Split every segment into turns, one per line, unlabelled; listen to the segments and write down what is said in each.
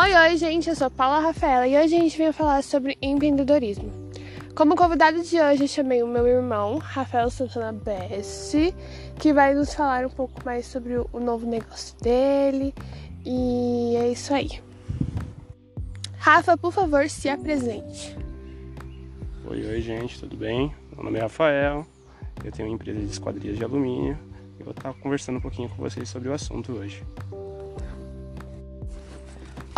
Oi, oi, gente, eu sou Paula Rafaela e hoje a gente veio falar sobre empreendedorismo. Como convidado de hoje, eu chamei o meu irmão, Rafael Santana Bessi, que vai nos falar um pouco mais sobre o novo negócio dele. E é isso aí. Rafa, por favor, se apresente.
Oi, oi, gente, tudo bem? Meu nome é Rafael, eu tenho uma empresa de esquadrias de alumínio e vou estar conversando um pouquinho com vocês sobre o assunto hoje.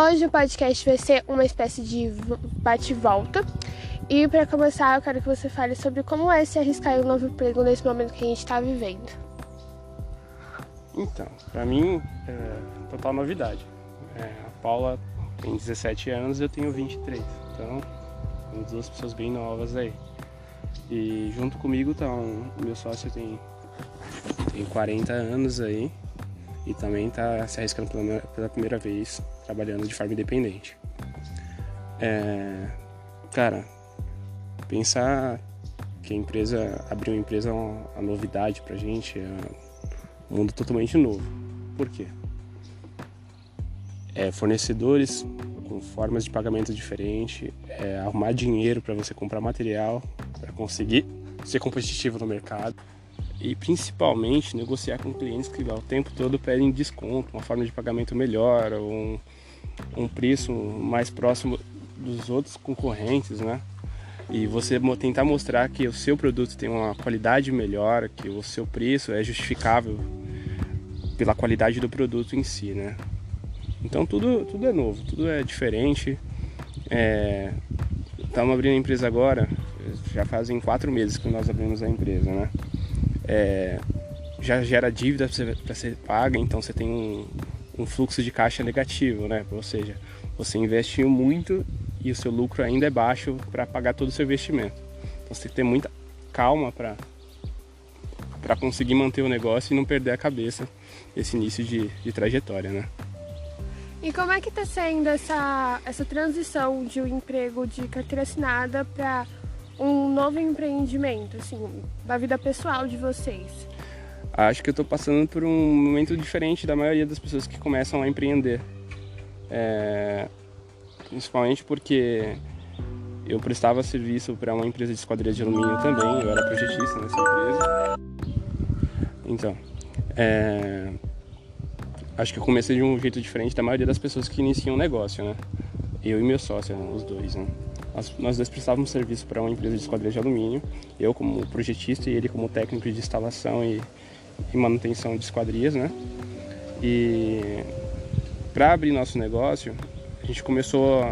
Hoje o podcast vai ser uma espécie de bate-volta. E para começar, eu quero que você fale sobre como é se arriscar em um novo emprego nesse momento que a gente está vivendo.
Então, para mim, é total novidade. É, a Paula tem 17 anos e eu tenho 23. Então, somos duas pessoas bem novas aí. E junto comigo tá um, o meu sócio tem, tem 40 anos aí e também está se arriscando pela, pela, primeira vez trabalhando de forma independente. É, cara, pensar que a empresa abriu uma empresa é uma, novidade pra gente, é um mundo totalmente novo. Por quê? É, fornecedores com formas de pagamento diferentes, é, arrumar dinheiro para você comprar material, para conseguir ser competitivo no mercado e principalmente negociar com clientes que o tempo todo pedem desconto, uma forma de pagamento melhor, um, um preço mais próximo dos outros concorrentes, né? E você tentar mostrar que o seu produto tem uma qualidade melhor, que o seu preço é justificável pela qualidade do produto em si, né? Então tudo, tudo é novo, tudo é diferente. É... Estamos abrindo a empresa agora, já fazem quatro meses que nós abrimos a empresa, né? É, já gera dívida para ser paga, então você tem um, um, fluxo de caixa negativo, né? Ou seja, você investiu muito e o seu lucro ainda é baixo para pagar todo o seu investimento. Então você tem que ter muita calma para para conseguir manter o negócio e não perder a cabeça esse início de, de trajetória, né?
E como é que está sendo essa, essa transição de um emprego de carteira assinada para um novo empreendimento, assim, da vida pessoal de vocês?
Acho que eu estou passando por um momento diferente da maioria das pessoas que começam a empreender. É... Principalmente porque eu prestava serviço para uma empresa de esquadria de alumínio também, eu era projetista nessa empresa. Então, é... acho que eu comecei de um jeito diferente da maioria das pessoas que iniciam um negócio, né? Eu e meu sócio, os dois, né? Nós, nós dois prestávamos serviço para uma empresa de esquadria de alumínio, eu como projetista e ele como técnico de instalação e, e manutenção de esquadrias, né? E para abrir nosso negócio, a gente começou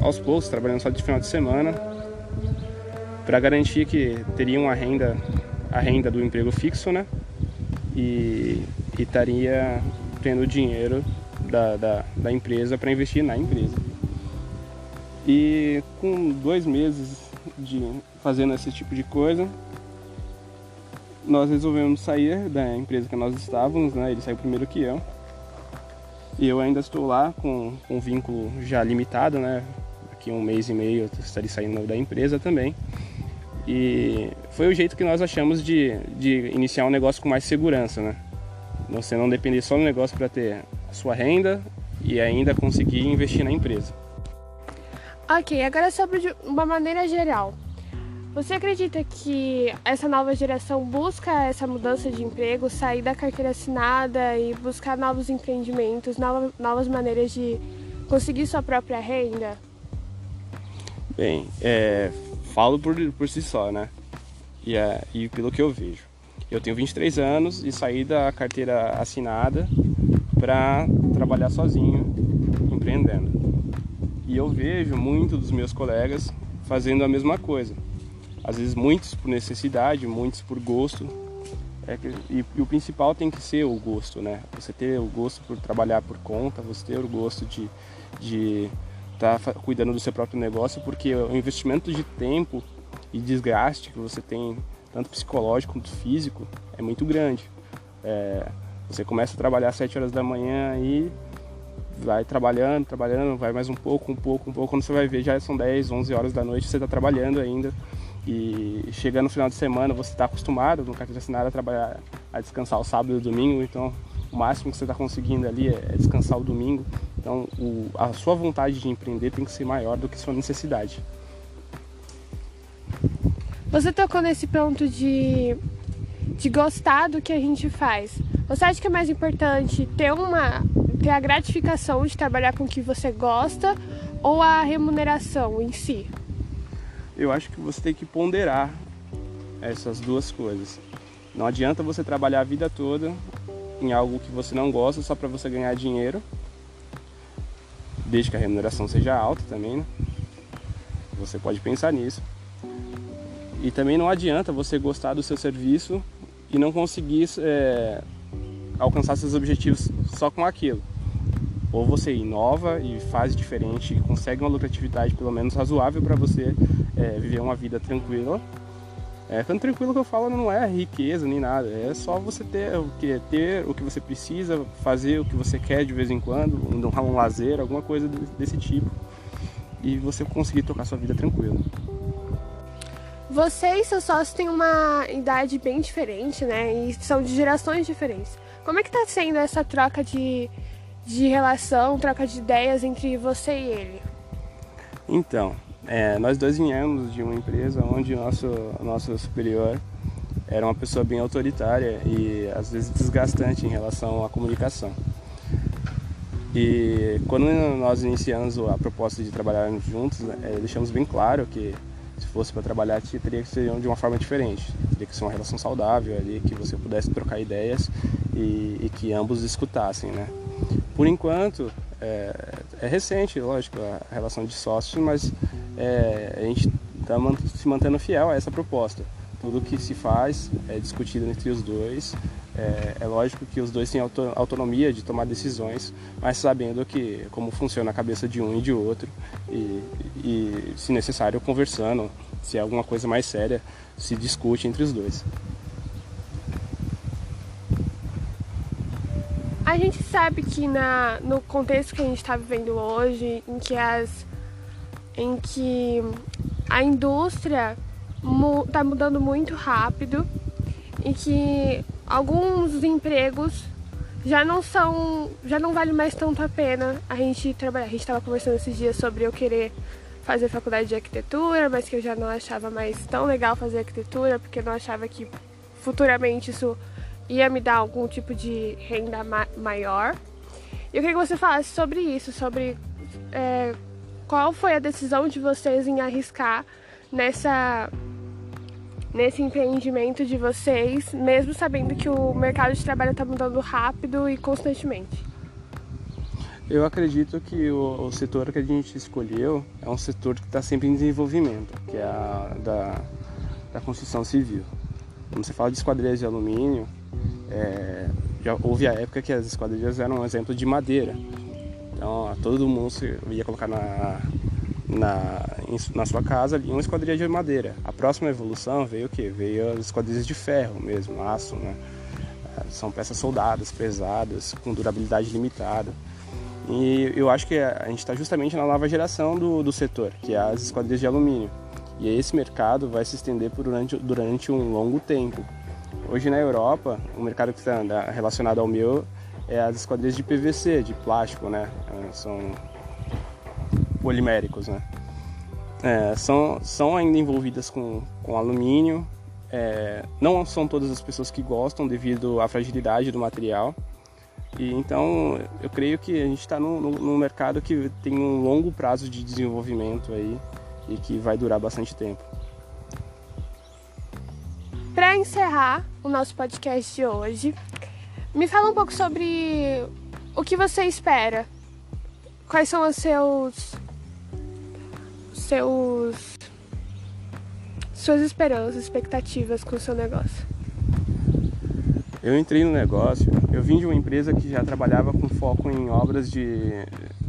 aos poucos, trabalhando só de final de semana, para garantir que teria uma renda, a renda do emprego fixo, né? E, e estaria tendo dinheiro da, da, da empresa para investir na empresa. E com dois meses de fazendo esse tipo de coisa, nós resolvemos sair da empresa que nós estávamos, né? Ele saiu primeiro que eu. E eu ainda estou lá com, com um vínculo já limitado, né? Daqui um mês e meio eu estarei saindo da empresa também. E foi o jeito que nós achamos de, de iniciar um negócio com mais segurança, né? Você não depender só do negócio para ter a sua renda e ainda conseguir investir na empresa.
Ok, agora sobre uma maneira geral. Você acredita que essa nova geração busca essa mudança de emprego, sair da carteira assinada e buscar novos empreendimentos, novas maneiras de conseguir sua própria renda?
Bem, é, falo por, por si só, né? E, é, e pelo que eu vejo. Eu tenho 23 anos e saí da carteira assinada para trabalhar sozinho, empreendendo. E eu vejo muitos dos meus colegas fazendo a mesma coisa. Às vezes muitos por necessidade, muitos por gosto. É que, e, e, o principal tem que ser o gosto, né? Você ter o gosto por trabalhar por conta, você ter o gosto de de estar tá cuidando do seu próprio negócio, porque o investimento de tempo e desgaste que você tem, tanto psicológico quanto físico, é muito grande. É, você começa a trabalhar às 7 horas da manhã e vai trabalhando, trabalhando, vai mais um pouco, um pouco, um pouco. Quando você vai ver, já são 10, 11 horas da noite, você está trabalhando ainda. E chegando no final de semana, você está acostumado no carteira assinada a trabalhar, a descansar o sábado e o domingo. Então, o máximo que você está conseguindo ali é, é descansar o domingo. Então, o, a sua vontade de empreender tem que ser maior do que sua necessidade.
Você tocou nesse ponto de, de gostar do que a gente faz. Você acha que é mais importante ter uma ter a gratificação de trabalhar com o que você gosta ou a remuneração em si?
Eu acho que você tem que ponderar essas duas coisas. Não adianta você trabalhar a vida toda em algo que você não gosta só para você ganhar dinheiro, desde que a remuneração seja alta também, né? Você pode pensar nisso. E também não adianta você gostar do seu serviço e não conseguir é, alcançar seus objetivos só com aquilo. Ou você inova e faz diferente e consegue uma lucratividade pelo menos razoável para você é, viver uma vida tranquila. É, quando tranquilo que eu falo não é riqueza nem nada, é só você ter o que ter o que você precisa, fazer o que você quer de vez em quando, um, um lazer, alguma coisa desse tipo, e você conseguir tocar sua vida tranquila.
Você e seu sócio têm uma idade bem diferente, né? E são de gerações diferentes. Como é que tá sendo essa troca de, de relação, troca de ideias entre você e ele?
Então, é, nós dois viemos de uma empresa onde o nosso, nosso superior era uma pessoa bem autoritária e às vezes desgastante em relação à comunicação. E quando nós iniciamos a proposta de trabalharmos juntos, é, deixamos bem claro que se fosse para trabalhar teria que ser de uma forma diferente, teria que ser uma relação saudável ali, que você pudesse trocar ideias e, e que ambos escutassem, né? Por enquanto, é, é recente, lógico, a relação de sócios, mas é, a gente está se mantendo fiel a essa proposta. Tudo que se faz é discutido entre os dois. É, é lógico que os dois têm auto, autonomia de tomar decisões, mas sabendo que como funciona a cabeça de um e de outro e, e se necessário conversando, se é alguma coisa mais séria, se discute entre os dois.
A gente sabe que na, no contexto que a gente está vivendo hoje, em que as em que a indústria está mu mudando muito rápido e que alguns empregos já não são, já não vale mais tanto a pena a gente trabalhar. A gente estava conversando esses dias sobre eu querer fazer faculdade de arquitetura, mas que eu já não achava mais tão legal fazer arquitetura, porque eu não achava que futuramente isso ia me dar algum tipo de renda ma maior. E eu queria que você falasse sobre isso, sobre é, qual foi a decisão de vocês em arriscar nessa nesse empreendimento de vocês, mesmo sabendo que o mercado de trabalho está mudando rápido e constantemente?
Eu acredito que o, o, setor que a gente escolheu é um setor que está sempre em desenvolvimento, que é a da, da construção civil. Quando você fala de esquadrias de alumínio, é, já houve a época que as esquadrias eram um exemplo de madeira. Então, todo mundo ia colocar na, na, na sua casa uma esquadrilha de madeira. A próxima evolução veio o que? Veio as esquadrilhas de ferro mesmo, aço, né? É, são peças soldadas, pesadas, com durabilidade limitada. E eu acho que a gente está justamente na nova geração do, do setor, que é as esquadrias de alumínio. E esse mercado vai se estender por durante, durante um longo tempo. Hoje na Europa, o mercado que está relacionado ao meu é as esquadrias de PVC, de plástico, né? É, são poliméricos, né? É, são, são ainda envolvidas com, com alumínio. É, não são todas as pessoas que gostam devido à fragilidade do material. E então eu creio que a gente está num mercado que tem um longo prazo de desenvolvimento aí e que vai durar bastante tempo.
Encerrar o nosso podcast de hoje, me fala um pouco sobre o que você espera. Quais são os seus seus suas esperanças, expectativas com o seu negócio?
Eu entrei no negócio, eu vim de uma empresa que já trabalhava com foco em obras de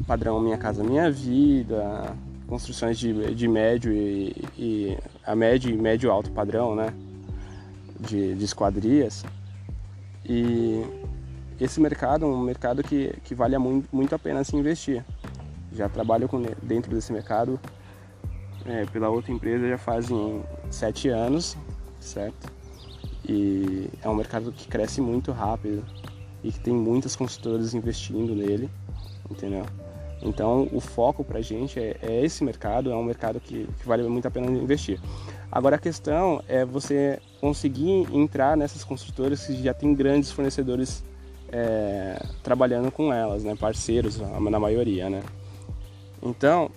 padrão Minha Casa Minha Vida, construções de, de médio e, e a médio e médio alto padrão, né? De, de esquadrias. E esse mercado é um mercado que, que vale muito, muito a pena se investir. Já trabalho com, dentro desse mercado é, pela outra empresa já fazem sete anos, certo? E é um mercado que cresce muito rápido e que tem muitas consultoras investindo nele, entendeu? Então, o foco para a gente é, é, esse mercado, é um mercado que, que, vale muito a pena investir. Agora, a questão é você conseguir entrar nessas construtoras que já tem grandes fornecedores é, trabalhando com elas, né? parceiros na maioria. Né? Então,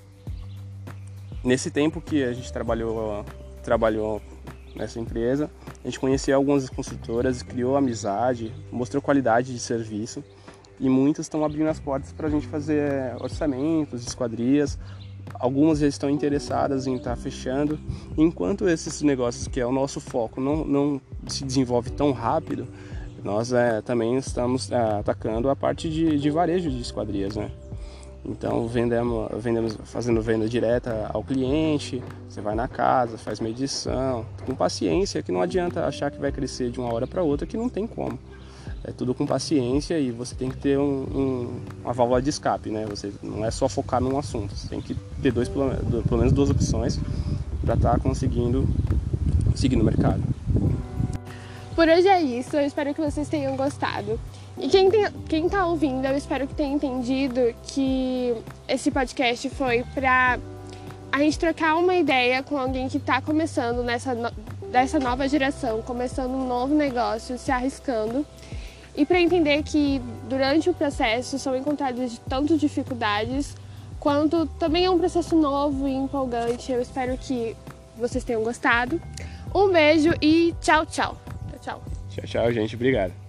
nesse tempo que a gente trabalhou, trabalhou nessa empresa, a gente conheceu algumas construtoras, criou amizade, mostrou qualidade de serviço e muitas estão abrindo as portas para a gente fazer orçamentos, esquadrias. Algumas já estão interessadas em estar tá fechando. Enquanto esses negócios, que é o nosso foco, não, não se desenvolve tão rápido, nós é, também estamos é, atacando a parte de, de varejo de esquadrias, né? Então vendemos, vendemos, fazendo venda direta ao cliente, você vai na casa, faz medição, com paciência, que não adianta achar que vai crescer de uma hora para outra, que não tem como. É tudo com paciência e você tem que ter um, um, uma válvula de escape, né? Você não é só focar num assunto, você tem que ter dois, pelo menos duas opções para estar tá conseguindo seguir no mercado.
Por hoje é isso, eu espero que vocês tenham gostado. E quem, tem, quem tá ouvindo, eu espero que tenha entendido que esse podcast foi para a gente trocar uma ideia com alguém que está começando nessa dessa nova geração, começando um novo negócio, se arriscando. E para entender que durante o processo são encontradas tanto dificuldades, quanto também é um processo novo e empolgante. Eu espero que vocês tenham gostado. Um beijo e tchau, tchau.
Tchau, tchau, gente. Obrigado.